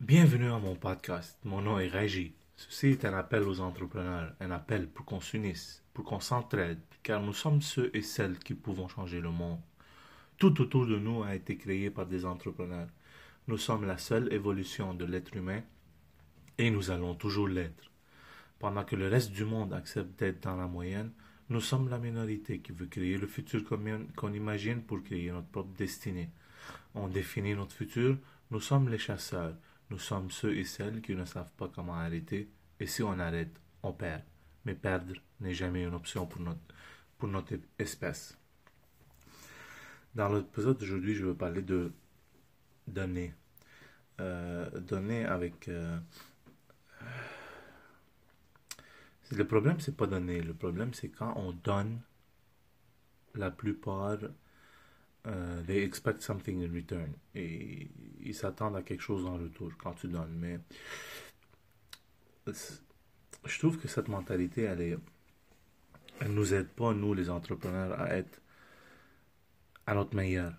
Bienvenue à mon podcast. Mon nom est Régis. Ceci est un appel aux entrepreneurs, un appel pour qu'on s'unisse, pour qu'on s'entraide, car nous sommes ceux et celles qui pouvons changer le monde. Tout autour de nous a été créé par des entrepreneurs. Nous sommes la seule évolution de l'être humain et nous allons toujours l'être. Pendant que le reste du monde accepte d'être dans la moyenne, nous sommes la minorité qui veut créer le futur qu'on imagine pour créer notre propre destinée. On définit notre futur, nous sommes les chasseurs, nous sommes ceux et celles qui ne savent pas comment arrêter, et si on arrête, on perd. Mais perdre n'est jamais une option pour notre, espèce. Dans l'épisode d'aujourd'hui, je veux parler de donner. Euh, avec... Euh, le problème, c'est pas donner. Le problème, c'est quand on donne, la plupart, euh, they expect something in return. Et ils s'attendent à quelque chose en retour quand tu donnes. Mais je trouve que cette mentalité, elle est, nous aide pas, nous, les entrepreneurs, à être à notre meilleur.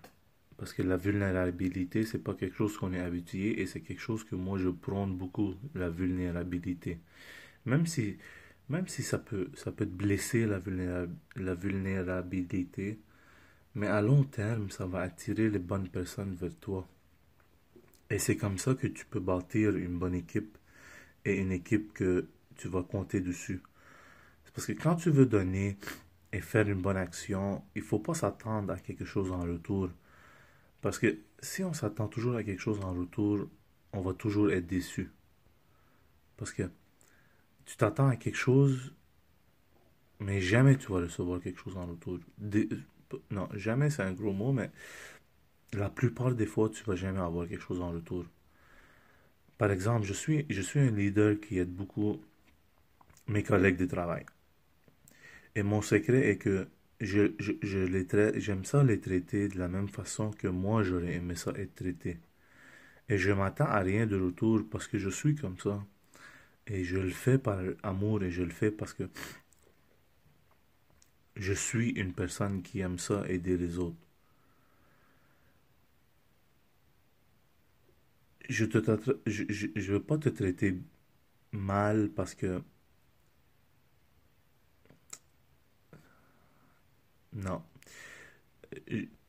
Parce que la vulnérabilité, c'est pas quelque chose qu'on est habitué et c'est quelque chose que moi je prône beaucoup, la vulnérabilité. Même si même si ça peut, ça peut te blesser la vulnérabilité, mais à long terme, ça va attirer les bonnes personnes vers toi. Et c'est comme ça que tu peux bâtir une bonne équipe et une équipe que tu vas compter dessus. C'est parce que quand tu veux donner et faire une bonne action, il faut pas s'attendre à quelque chose en retour. Parce que si on s'attend toujours à quelque chose en retour, on va toujours être déçu. Parce que tu t'attends à quelque chose, mais jamais tu vas recevoir quelque chose en retour. Non, jamais c'est un gros mot, mais la plupart des fois, tu vas jamais avoir quelque chose en retour. Par exemple, je suis, je suis un leader qui aide beaucoup mes collègues de travail. Et mon secret est que je, je, je j'aime ça les traiter de la même façon que moi j'aurais aimé ça être traité. Et je m'attends à rien de retour parce que je suis comme ça. Et je le fais par amour et je le fais parce que je suis une personne qui aime ça, aider les autres. Je ne je, je, veux pas te traiter mal parce que non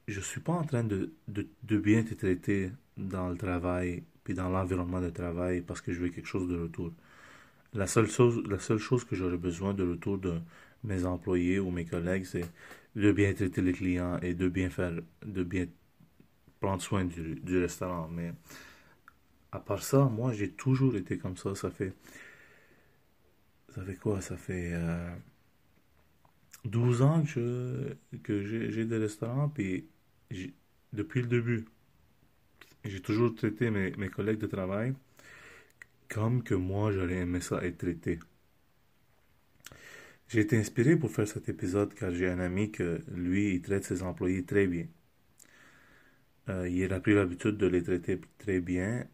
je suis pas en train de, de, de, bien te traiter dans le travail puis dans l'environnement de travail parce que je veux quelque chose de retour. La seule chose, la seule chose que j'aurais besoin de retour de mes employés ou mes collègues, c'est de bien traiter les clients et de bien faire, de bien prendre soin du, du restaurant. Mais à part ça, moi, j'ai toujours été comme ça. Ça fait, ça fait quoi? Ça fait 12 euh, ans que que j'ai des restaurants, puis depuis le début, j'ai toujours traité mes, mes collègues de travail comme que moi j'aurais aimé ça être traité. J'ai été inspiré pour faire cet épisode car j'ai un ami que lui, il traite ses employés très bien. Euh, il a pris l'habitude de les traiter très bien.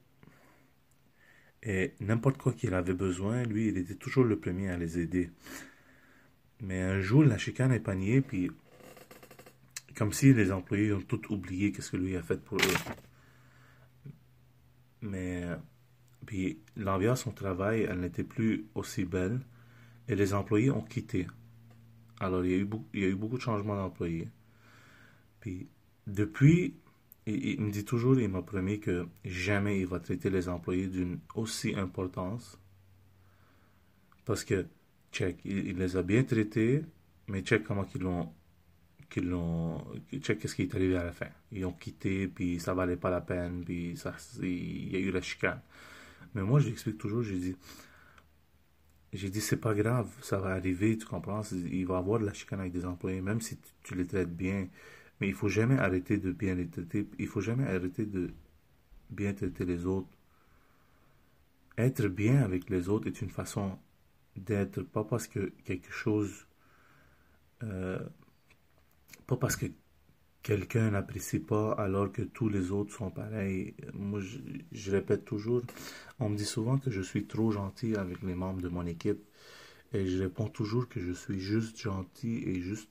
Et n'importe quoi qu'il avait besoin, lui, il était toujours le premier à les aider. Mais un jour, la chicane est panier, puis comme si les employés ont tout oublié qu'est-ce que lui a fait pour eux. Mais puis l'ambiance au travail, elle n'était plus aussi belle et les employés ont quitté. Alors il y a eu beaucoup, il y a eu beaucoup de changements d'employés. Puis depuis, il, me dit toujours, il m'a promis que jamais il va traiter les employés d'une aussi importance. Parce que, check, il, les a bien traités, mais check comment ils l'ont qu'ils l'ont check qu'est-ce qui est arrivé à la fin? Ils ont quitté puis ça valait pas la peine puis ça il y a eu la chicane mais moi, je l'explique toujours, j'ai dit, j'ai dit, c'est pas grave, ça va arriver, tu comprends, il va y avoir de la chicane avec des employés, même si tu, les traites bien, mais il faut jamais arrêter de bien les traiter, il faut jamais arrêter de bien traiter les autres. Être bien avec les autres est une façon d'être, pas parce que quelque chose, euh, pas parce que quelqu'un n'apprécie pas alors que tous les autres sont pareils. Moi, je, répète toujours, on me dit souvent que je suis trop gentil avec les membres de mon équipe. Et je réponds toujours que je suis juste gentil et juste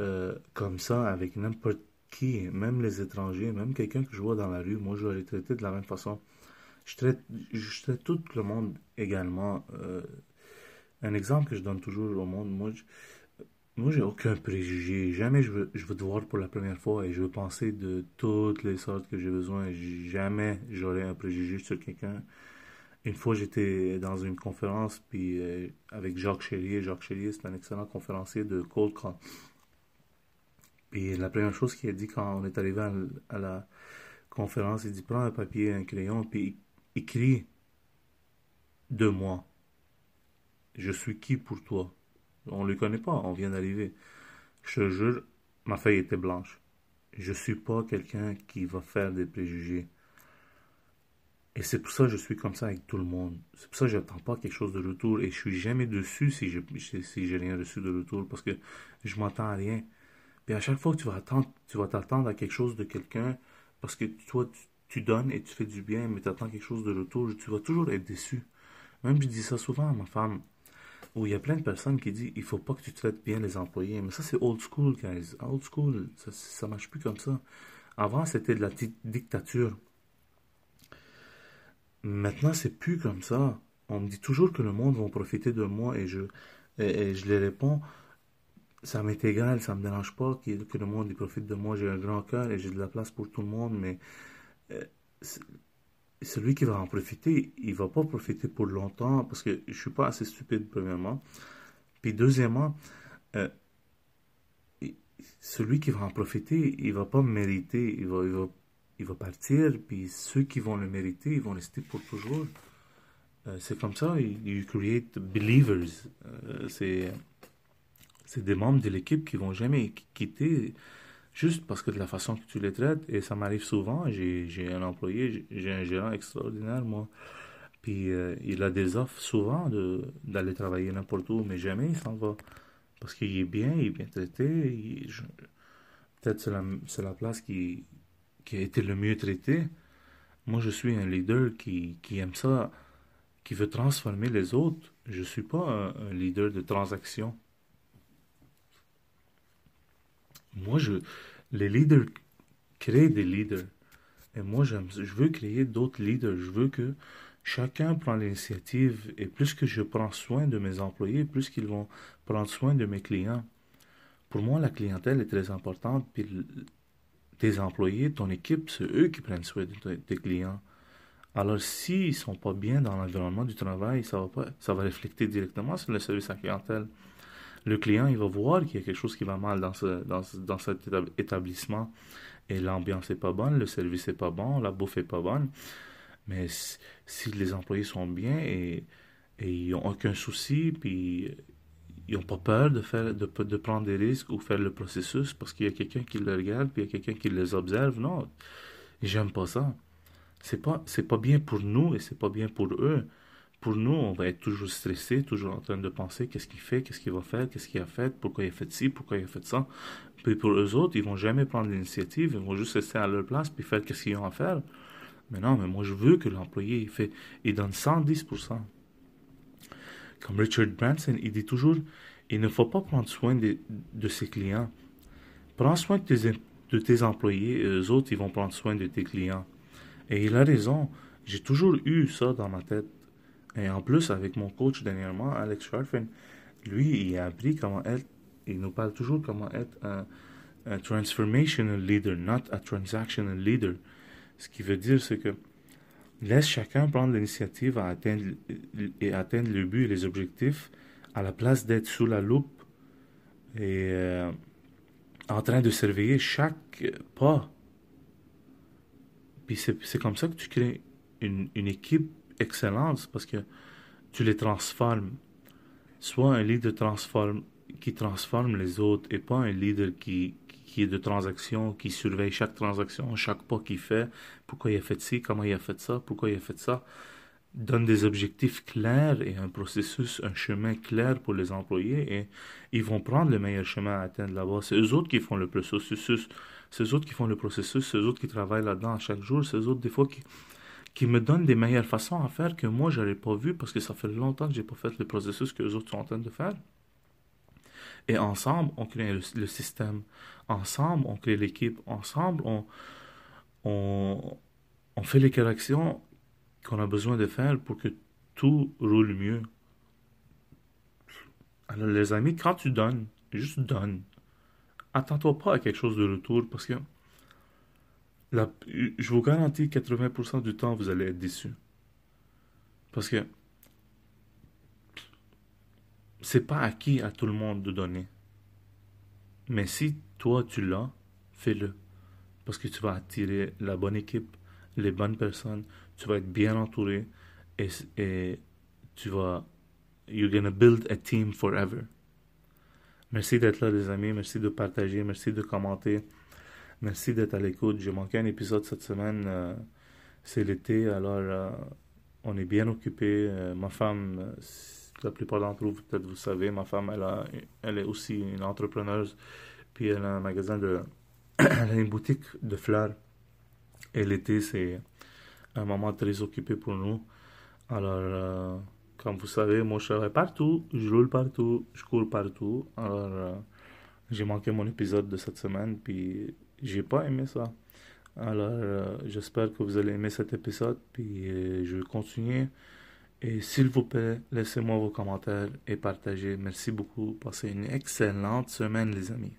euh, comme ça avec n'importe qui, même les étrangers, même quelqu'un que je vois dans la rue, moi je vais les traiter de la même façon. Je traite, je traite tout le monde également. Euh, un exemple que je donne toujours au monde, moi, je, moi, j'ai aucun préjugé. Jamais je veux, je veux te voir pour la première fois et je veux penser de toutes les sortes que j'ai besoin. Jamais j'aurai un préjugé sur quelqu'un. Une fois, j'étais dans une conférence puis euh, avec Jacques Chélier. Jacques Chélier, c'est un excellent conférencier de cold call. Puis la première chose qu'il a dit quand on est arrivé à, la conférence, il dit prends un papier un crayon puis écris de moi. Je suis qui pour toi? On ne le connaît pas, on vient d'arriver. Je te jure, ma feuille était blanche. Je ne suis pas quelqu'un qui va faire des préjugés. Et c'est pour ça que je suis comme ça avec tout le monde. C'est pour ça que je n'attends pas quelque chose de retour. Et je suis jamais dessus si je si j'ai rien reçu de retour. Parce que je m'attends à rien. Puis à chaque fois que tu vas attendre, tu vas t'attendre à quelque chose de quelqu'un. Parce que toi, tu, donnes et tu fais du bien, mais tu attends quelque chose de retour. Tu vas toujours être déçu. Même je dis ça souvent à ma femme où il y a plein de personnes qui disent il faut pas que tu traites bien les employés. Mais ça, c'est old school, guys. Old school, ça, ne marche plus comme ça. Avant, c'était de la dictature. Maintenant, c'est plus comme ça. On me dit toujours que le monde va profiter de moi et je, et, je les réponds ça m'est égal, ça me dérange pas que, que le monde y profite de moi. J'ai un grand cœur et j'ai de la place pour tout le monde, mais euh, celui qui va en profiter, il va pas profiter pour longtemps parce que je suis pas assez stupide, premièrement. Puis deuxièmement, euh, celui qui va en profiter, il va pas mériter, il va, il va, il va partir, puis ceux qui vont le mériter, ils vont rester pour toujours. Euh, c'est comme ça, you create believers. Euh, c'est, c'est des membres de l'équipe qui vont jamais quitter juste parce que de la façon que tu les traites, et ça m'arrive souvent, j'ai un employé, j'ai un gérant extraordinaire, moi, puis euh, il a des offres souvent d'aller travailler n'importe où, mais jamais il s'en va. Parce qu'il est bien, il est bien traité, peut-être c'est la, la place qui, qui a été le mieux traité. Moi, je suis un leader qui, qui aime ça, qui veut transformer les autres. Je ne suis pas un leader de transaction. Moi, je, les leaders créent des leaders. Et moi, je veux créer d'autres leaders. Je veux que chacun prend l'initiative. Et plus que je prends soin de mes employés, plus qu'ils vont prendre soin de mes clients. Pour moi, la clientèle est très importante. Puis tes employés, ton équipe, c'est eux qui prennent soin de tes clients. Alors, s'ils ne sont pas bien dans l'environnement du travail, ça va, pas, ça va refléter directement sur le service à clientèle le client, il va voir qu'il y a quelque chose qui va mal dans, ce, dans, dans cet établissement. Et l'ambiance n'est pas bonne, le service n'est pas bon, la bouffe n'est pas bonne. Mais si, les employés sont bien et, et ils n'ont aucun souci, puis ils n'ont pas peur de, faire, de, de prendre des risques ou faire le processus parce qu'il y a quelqu'un qui les regarde, puis il y a quelqu'un qui les observe, non, j'aime pas ça. C'est pas, c'est pas bien pour nous et c'est pas bien pour eux pour nous, on va être toujours stressé, toujours en train de penser qu'est-ce qu'il fait, qu'est-ce qu'il va faire, qu'est-ce qu'il a fait, pourquoi il a fait ci, pourquoi il a fait ça. Puis pour eux autres, ils vont jamais prendre l'initiative, ils vont juste rester à leur place puis faire qu'est-ce qu'ils ont à faire. Mais non, mais moi je veux que l'employé il fait, il donne 110%. Comme Richard Branson, il dit toujours, il ne faut pas prendre soin de, de ses clients. Prends soin de tes, de tes employés, eux autres, ils vont prendre soin de tes clients. Et il a raison. J'ai toujours eu ça dans ma tête. Et en plus, avec mon coach dernièrement, Alex Sharfin, lui, il a appris comment être, il nous parle toujours comment être un, transformational leader, not a transactional leader. Ce qui veut dire, c'est que laisse chacun prendre l'initiative à atteindre, et atteindre le but et les objectifs à la place d'être sous la loupe et euh, en train de surveiller chaque pas. Puis c'est comme ça que tu crées une, une équipe excellence parce que tu les transformes. Soit un leader transforme, qui transforme les autres et pas un leader qui, qui est de transaction, qui surveille chaque transaction, chaque pas qu'il fait, pourquoi il a fait ci, comment il a fait ça, pourquoi il a fait ça? Donne des objectifs clairs et un processus, un chemin clair pour les employés et ils vont prendre le meilleur chemin à atteindre là-bas. C'est eux autres qui font le processus, c'est eux autres qui font le processus, c'est eux autres qui travaillent là-dedans chaque jour, c'est eux autres des fois qui, qui me donnent des meilleures façons à faire que moi, je n'aurais pas vu parce que ça fait longtemps que je n'ai pas fait le processus que les autres sont en train de faire. Et ensemble, on crée le, système. Ensemble, on crée l'équipe. Ensemble, on, on, on, fait les corrections qu'on a besoin de faire pour que tout roule mieux. Alors les amis, quand tu donnes, juste donne. Attends-toi pas à quelque chose de retour parce que je vous garantis 80% du temps vous allez être déçu. Parce que c'est pas acquis à tout le monde de donner. Mais si toi tu l'as, fais-le. Parce que tu vas attirer la bonne équipe, les bonnes personnes, tu vas être bien entouré et, et tu vas. You're gonna build a team forever. Merci d'être là, les amis. Merci de partager. Merci de commenter. Merci d'être à l'écoute. J'ai manqué un épisode cette semaine. Euh, c'est l'été, alors euh, on est bien occupé. Euh, ma femme la plupart d'entre vous, peut-être vous savez, ma femme, elle, a, elle est aussi une entrepreneuse. Puis elle a un magasin de. elle a une boutique de fleurs. Et l'été, c'est un moment très occupé pour nous. Alors, comme vous savez, moi je travaille partout, je roule partout, je cours partout. Alors, j'ai manqué mon épisode de cette semaine, puis j'ai pas aimé ça. Alors, euh, j'espère que vous allez aimer cet épisode, puis je vais continuer et s'il vous plaît, laissez-moi vos commentaires et partagez. Merci beaucoup. Passez une excellente semaine, les amis.